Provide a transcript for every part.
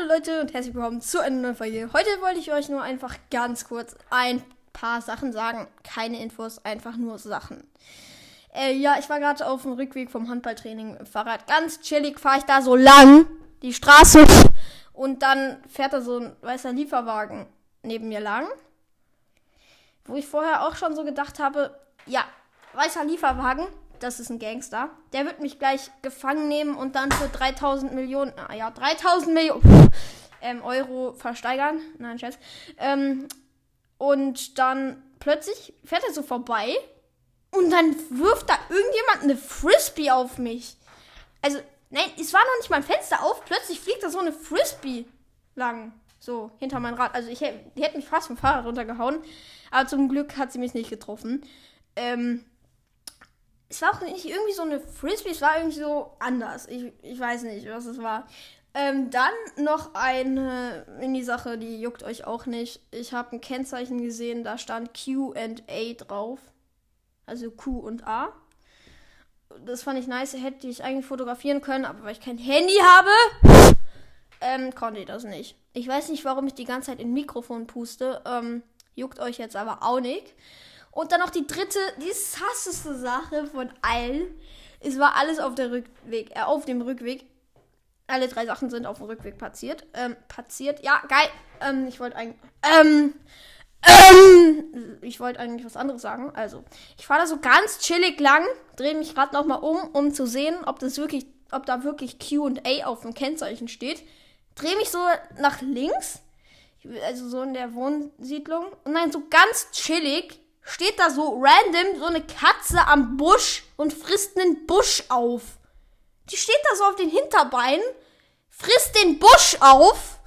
Hallo Leute und herzlich willkommen zu einer neuen Folge. Heute wollte ich euch nur einfach ganz kurz ein paar Sachen sagen. Keine Infos, einfach nur Sachen. Äh, ja, ich war gerade auf dem Rückweg vom Handballtraining im Fahrrad. Ganz chillig fahre ich da so lang die Straße und dann fährt da so ein weißer Lieferwagen neben mir lang. Wo ich vorher auch schon so gedacht habe, ja, weißer Lieferwagen, das ist ein Gangster. Der wird mich gleich gefangen nehmen und dann für 3000 Millionen, ah ja, 3000 Millionen ähm, Euro versteigern. Nein, Scherz. Ähm, und dann plötzlich fährt er so vorbei und dann wirft da irgendjemand eine Frisbee auf mich. Also, nein, es war noch nicht mein Fenster auf. Plötzlich fliegt da so eine Frisbee lang. So, hinter mein Rad. Also, ich, hätte mich fast vom Fahrrad runtergehauen. Aber zum Glück hat sie mich nicht getroffen. Ähm, es war auch nicht irgendwie so eine Frisbee, es war irgendwie so anders. Ich, ich weiß nicht, was es war. Ähm, dann noch eine Mini-Sache, die juckt euch auch nicht. Ich habe ein Kennzeichen gesehen, da stand QA drauf. Also Q und A. Das fand ich nice, hätte ich eigentlich fotografieren können, aber weil ich kein Handy habe, ähm, konnte ich das nicht. Ich weiß nicht, warum ich die ganze Zeit in Mikrofon puste. Ähm, juckt euch jetzt aber auch nicht. Und dann noch die dritte, die sasseste Sache von allen. Es war alles auf, der Rückweg, äh, auf dem Rückweg. Alle drei Sachen sind auf dem Rückweg passiert. Ähm, passiert. Ja, geil. Ähm, ich wollte eigentlich. Ähm, ähm, ich wollte eigentlich was anderes sagen. Also, ich fahre da so ganz chillig lang, drehe mich gerade nochmal um, um zu sehen, ob das wirklich, ob da wirklich QA auf dem Kennzeichen steht. Drehe mich so nach links, also so in der Wohnsiedlung. Und dann so ganz chillig steht da so random so eine Katze am Busch und frisst einen Busch auf. Die steht da so auf den Hinterbeinen, frisst den Busch auf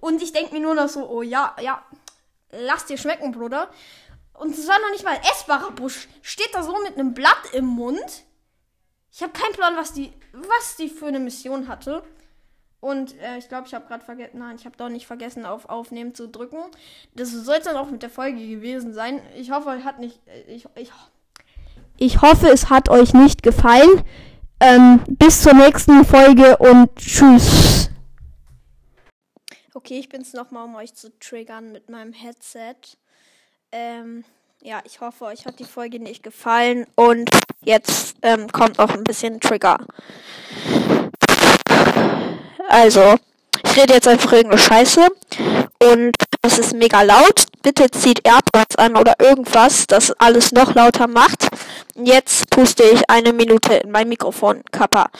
und ich denke mir nur noch so, oh ja, ja, lass dir schmecken, Bruder. Und es war noch nicht mal ein essbarer Busch. Steht da so mit einem Blatt im Mund. Ich habe keinen Plan, was die, was die für eine Mission hatte. Und äh, ich glaube, ich habe gerade vergessen, nein, ich habe doch nicht vergessen, auf Aufnehmen zu drücken. Das soll es dann auch mit der Folge gewesen sein. Ich hoffe, euch hat nicht, äh, ich, ich, ich hoffe, es hat euch nicht gefallen. Ähm, bis zur nächsten Folge und tschüss. Okay, ich bin's nochmal, um euch zu triggern mit meinem Headset. Ähm, ja, ich hoffe, euch hat die Folge nicht gefallen und jetzt ähm, kommt auch ein bisschen Trigger. Also, ich rede jetzt einfach irgendeine Scheiße und es ist mega laut. Bitte zieht AirPods an oder irgendwas, das alles noch lauter macht. Jetzt puste ich eine Minute in mein Mikrofon. Kappa.